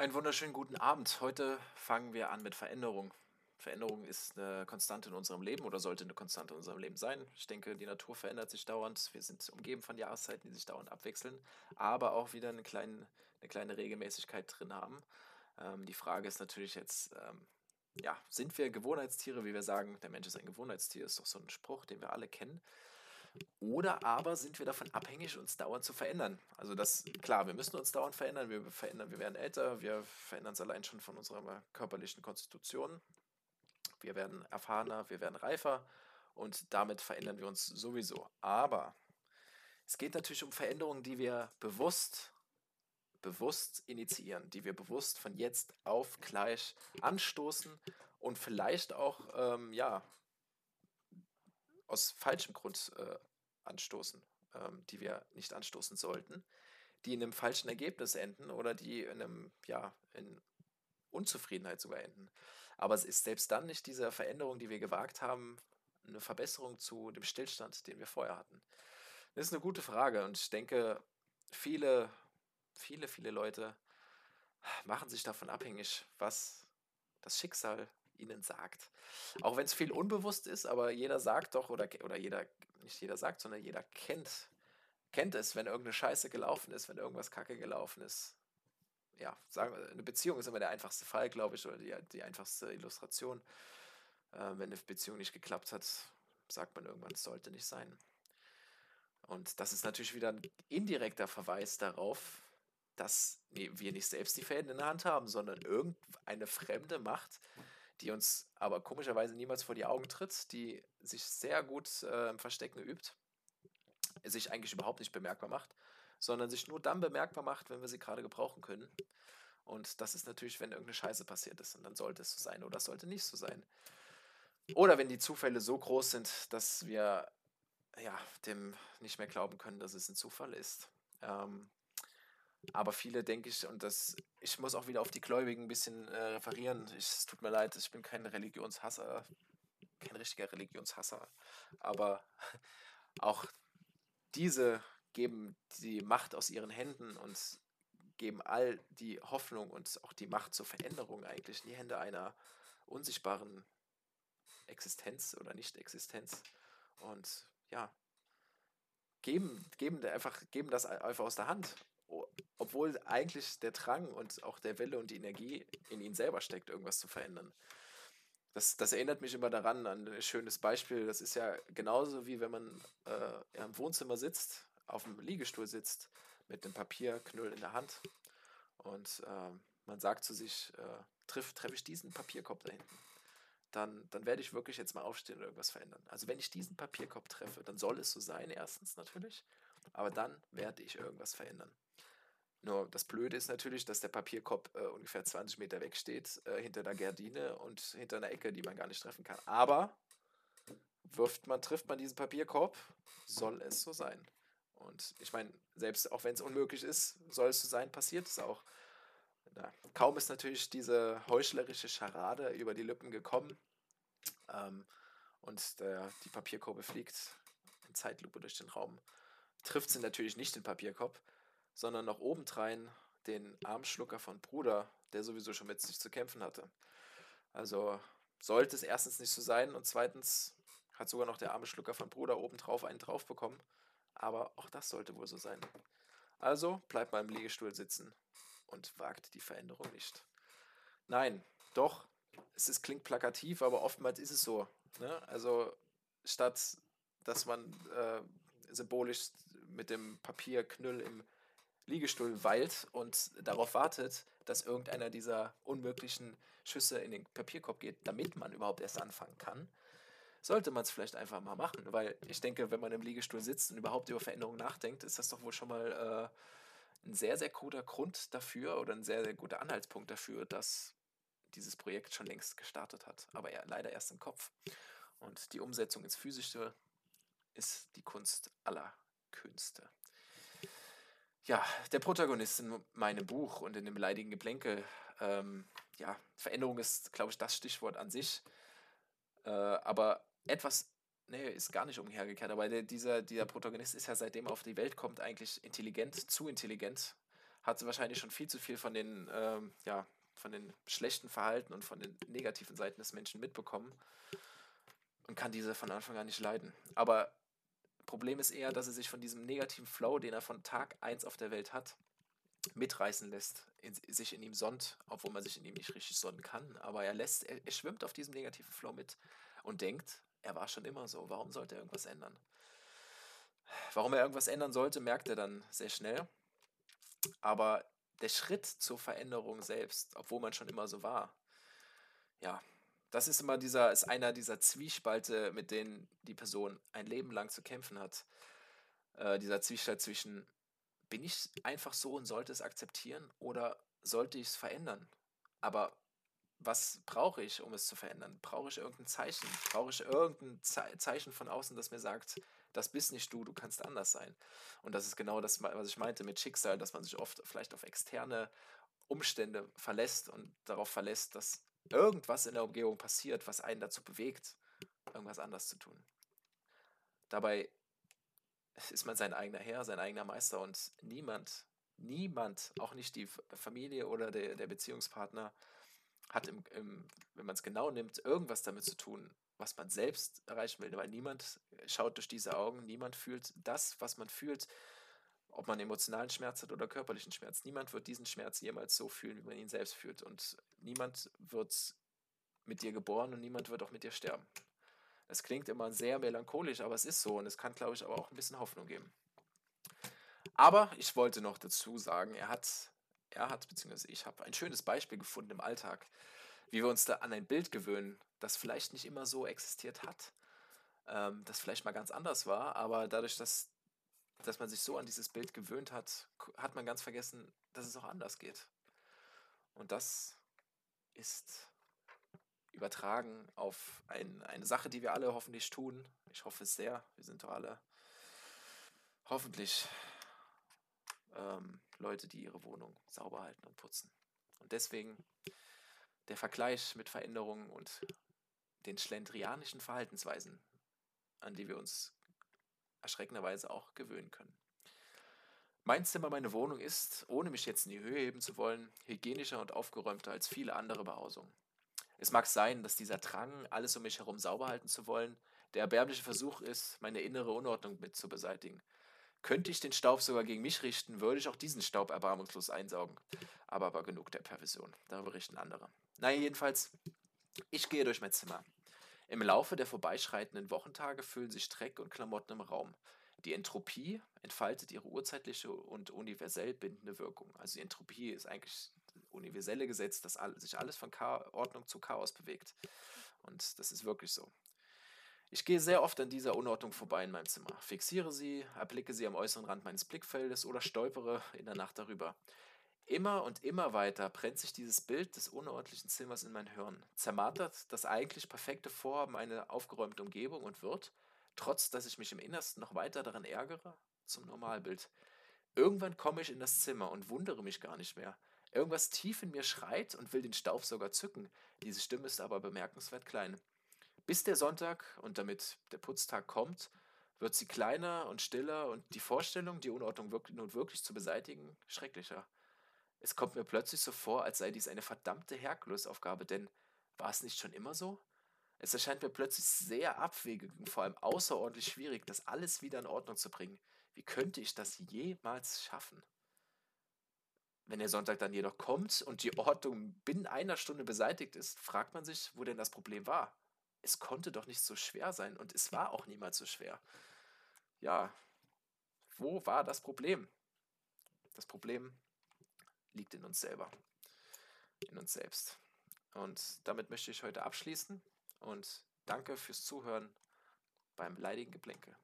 Einen wunderschönen guten Abend. Heute fangen wir an mit Veränderung. Veränderung ist eine Konstante in unserem Leben oder sollte eine Konstante in unserem Leben sein. Ich denke, die Natur verändert sich dauernd. Wir sind umgeben von Jahreszeiten, die sich dauernd abwechseln, aber auch wieder eine kleine, eine kleine Regelmäßigkeit drin haben. Ähm, die Frage ist natürlich jetzt, ähm, ja, sind wir Gewohnheitstiere, wie wir sagen, der Mensch ist ein Gewohnheitstier, ist doch so ein Spruch, den wir alle kennen. Oder aber sind wir davon abhängig, uns dauernd zu verändern? Also das, klar, wir müssen uns dauernd verändern, wir verändern, wir werden älter, wir verändern es allein schon von unserer körperlichen Konstitution. Wir werden erfahrener, wir werden reifer und damit verändern wir uns sowieso. Aber es geht natürlich um Veränderungen, die wir bewusst, bewusst initiieren, die wir bewusst von jetzt auf gleich anstoßen und vielleicht auch, ähm, ja, aus falschem Grund äh, anstoßen, ähm, die wir nicht anstoßen sollten, die in einem falschen Ergebnis enden oder die in einem, ja, in Unzufriedenheit sogar enden. Aber es ist selbst dann nicht diese Veränderung, die wir gewagt haben, eine Verbesserung zu dem Stillstand, den wir vorher hatten. Das ist eine gute Frage und ich denke, viele, viele, viele Leute machen sich davon abhängig, was das Schicksal ihnen sagt. Auch wenn es viel unbewusst ist, aber jeder sagt doch, oder, oder jeder, nicht jeder sagt, sondern jeder kennt, kennt es, wenn irgendeine Scheiße gelaufen ist, wenn irgendwas Kacke gelaufen ist. Ja, sagen wir, eine Beziehung ist immer der einfachste Fall, glaube ich, oder die, die einfachste Illustration. Äh, wenn eine Beziehung nicht geklappt hat, sagt man irgendwann, es sollte nicht sein. Und das ist natürlich wieder ein indirekter Verweis darauf, dass wir nicht selbst die Fäden in der Hand haben, sondern irgendeine fremde Macht, die uns aber komischerweise niemals vor die Augen tritt, die sich sehr gut äh, im Verstecken übt, sich eigentlich überhaupt nicht bemerkbar macht, sondern sich nur dann bemerkbar macht, wenn wir sie gerade gebrauchen können. Und das ist natürlich, wenn irgendeine Scheiße passiert ist. Und dann sollte es so sein oder es sollte nicht so sein. Oder wenn die Zufälle so groß sind, dass wir ja, dem nicht mehr glauben können, dass es ein Zufall ist. Ähm, aber viele, denke ich, und das, ich muss auch wieder auf die Gläubigen ein bisschen äh, referieren. Ich, es tut mir leid, ich bin kein Religionshasser, kein richtiger Religionshasser. Aber auch diese geben die Macht aus ihren Händen und geben all die Hoffnung und auch die Macht zur Veränderung eigentlich in die Hände einer unsichtbaren Existenz oder Nicht-Existenz. Und ja, geben, geben, einfach, geben das einfach aus der Hand obwohl eigentlich der Drang und auch der Wille und die Energie in ihnen selber steckt, irgendwas zu verändern. Das, das erinnert mich immer daran, an ein schönes Beispiel. Das ist ja genauso wie wenn man äh, im Wohnzimmer sitzt, auf dem Liegestuhl sitzt, mit einem Papierknüll in der Hand und äh, man sagt zu sich, äh, treffe treff ich diesen Papierkorb da hinten, dann, dann werde ich wirklich jetzt mal aufstehen und irgendwas verändern. Also wenn ich diesen Papierkorb treffe, dann soll es so sein, erstens natürlich, aber dann werde ich irgendwas verändern. Nur das Blöde ist natürlich, dass der Papierkorb äh, ungefähr 20 Meter weg steht, äh, hinter der Gardine und hinter einer Ecke, die man gar nicht treffen kann. Aber wirft man, trifft man diesen Papierkorb, soll es so sein. Und ich meine, selbst auch wenn es unmöglich ist, soll es so sein, passiert es auch. Na, kaum ist natürlich diese heuchlerische Scharade über die Lippen gekommen ähm, und der, die Papierkorbe fliegt in Zeitlupe durch den Raum, trifft sie natürlich nicht den Papierkorb, sondern noch obendrein den Armschlucker von Bruder, der sowieso schon mit sich zu kämpfen hatte. Also sollte es erstens nicht so sein und zweitens hat sogar noch der Armschlucker von Bruder obendrauf einen drauf bekommen. Aber auch das sollte wohl so sein. Also bleibt mal im Liegestuhl sitzen und wagt die Veränderung nicht. Nein, doch, es ist, klingt plakativ, aber oftmals ist es so. Ne? Also statt dass man äh, symbolisch mit dem Papierknüll im Liegestuhl weilt und darauf wartet, dass irgendeiner dieser unmöglichen Schüsse in den Papierkorb geht, damit man überhaupt erst anfangen kann, sollte man es vielleicht einfach mal machen. Weil ich denke, wenn man im Liegestuhl sitzt und überhaupt über Veränderungen nachdenkt, ist das doch wohl schon mal äh, ein sehr, sehr guter Grund dafür oder ein sehr, sehr guter Anhaltspunkt dafür, dass dieses Projekt schon längst gestartet hat. Aber ja, leider erst im Kopf. Und die Umsetzung ins Physische ist die Kunst aller Künste. Ja, der Protagonist in meinem Buch und in dem leidigen Geplänkel, ähm, ja, Veränderung ist, glaube ich, das Stichwort an sich. Äh, aber etwas, nee, ist gar nicht umhergekehrt, aber der, dieser, dieser Protagonist ist ja seitdem er auf die Welt kommt eigentlich intelligent, zu intelligent, hat wahrscheinlich schon viel zu viel von den, ähm, ja, von den schlechten Verhalten und von den negativen Seiten des Menschen mitbekommen und kann diese von Anfang an nicht leiden. Aber Problem ist eher, dass er sich von diesem negativen Flow, den er von Tag 1 auf der Welt hat, mitreißen lässt, in, sich in ihm sonnt, obwohl man sich in ihm nicht richtig sonnen kann. Aber er lässt, er, er schwimmt auf diesem negativen Flow mit und denkt, er war schon immer so. Warum sollte er irgendwas ändern? Warum er irgendwas ändern sollte, merkt er dann sehr schnell. Aber der Schritt zur Veränderung selbst, obwohl man schon immer so war, ja, das ist immer dieser, ist einer dieser Zwiespalte, mit denen die Person ein Leben lang zu kämpfen hat. Äh, dieser Zwiespalt zwischen, bin ich einfach so und sollte es akzeptieren oder sollte ich es verändern? Aber was brauche ich, um es zu verändern? Brauche ich irgendein Zeichen? Brauche ich irgendein Zeichen von außen, das mir sagt, das bist nicht du, du kannst anders sein? Und das ist genau das, was ich meinte mit Schicksal, dass man sich oft vielleicht auf externe Umstände verlässt und darauf verlässt, dass irgendwas in der Umgebung passiert, was einen dazu bewegt, irgendwas anders zu tun. Dabei ist man sein eigener Herr, sein eigener Meister und niemand, niemand, auch nicht die Familie oder der, der Beziehungspartner, hat, im, im, wenn man es genau nimmt, irgendwas damit zu tun, was man selbst erreichen will. Weil niemand schaut durch diese Augen, niemand fühlt das, was man fühlt, ob man emotionalen Schmerz hat oder körperlichen Schmerz. Niemand wird diesen Schmerz jemals so fühlen, wie man ihn selbst fühlt. Und niemand wird mit dir geboren und niemand wird auch mit dir sterben. Es klingt immer sehr melancholisch, aber es ist so und es kann, glaube ich, aber auch ein bisschen Hoffnung geben. Aber ich wollte noch dazu sagen, er hat, er hat, beziehungsweise ich habe ein schönes Beispiel gefunden im Alltag, wie wir uns da an ein Bild gewöhnen, das vielleicht nicht immer so existiert hat, ähm, das vielleicht mal ganz anders war, aber dadurch, dass dass man sich so an dieses Bild gewöhnt hat, hat man ganz vergessen, dass es auch anders geht. Und das ist übertragen auf ein, eine Sache, die wir alle hoffentlich tun. Ich hoffe es sehr. Wir sind doch alle hoffentlich ähm, Leute, die ihre Wohnung sauber halten und putzen. Und deswegen der Vergleich mit Veränderungen und den schlendrianischen Verhaltensweisen, an die wir uns erschreckenderweise auch gewöhnen können. Mein Zimmer, meine Wohnung ist, ohne mich jetzt in die Höhe heben zu wollen, hygienischer und aufgeräumter als viele andere Behausungen. Es mag sein, dass dieser Drang, alles um mich herum sauber halten zu wollen, der erbärmliche Versuch ist, meine innere Unordnung mit zu beseitigen. Könnte ich den Staub sogar gegen mich richten, würde ich auch diesen Staub erbarmungslos einsaugen. Aber aber genug der Perversion. Darüber richten andere. Naja, jedenfalls, ich gehe durch mein Zimmer. Im Laufe der vorbeischreitenden Wochentage füllen sich Dreck und Klamotten im Raum. Die Entropie entfaltet ihre urzeitliche und universell bindende Wirkung. Also die Entropie ist eigentlich das universelle Gesetz, dass sich alles von Ordnung zu Chaos bewegt. Und das ist wirklich so. Ich gehe sehr oft an dieser Unordnung vorbei in meinem Zimmer, fixiere sie, erblicke sie am äußeren Rand meines Blickfeldes oder stolpere in der Nacht darüber. Immer und immer weiter brennt sich dieses Bild des unordentlichen Zimmers in mein Hirn, zermartert das eigentlich perfekte Vorhaben eine aufgeräumte Umgebung und wird, trotz dass ich mich im Innersten noch weiter daran ärgere, zum Normalbild. Irgendwann komme ich in das Zimmer und wundere mich gar nicht mehr. Irgendwas tief in mir schreit und will den Staubsauger zücken. Diese Stimme ist aber bemerkenswert klein. Bis der Sonntag und damit der Putztag kommt, wird sie kleiner und stiller und die Vorstellung, die Unordnung wirklich, nun wirklich zu beseitigen, schrecklicher. Es kommt mir plötzlich so vor, als sei dies eine verdammte Herkulesaufgabe, denn war es nicht schon immer so? Es erscheint mir plötzlich sehr abwegig und vor allem außerordentlich schwierig, das alles wieder in Ordnung zu bringen. Wie könnte ich das jemals schaffen? Wenn der Sonntag dann jedoch kommt und die Ordnung binnen einer Stunde beseitigt ist, fragt man sich, wo denn das Problem war. Es konnte doch nicht so schwer sein und es war auch niemals so schwer. Ja, wo war das Problem? Das Problem liegt in uns selber, in uns selbst. Und damit möchte ich heute abschließen und danke fürs Zuhören beim leidigen Geplänke.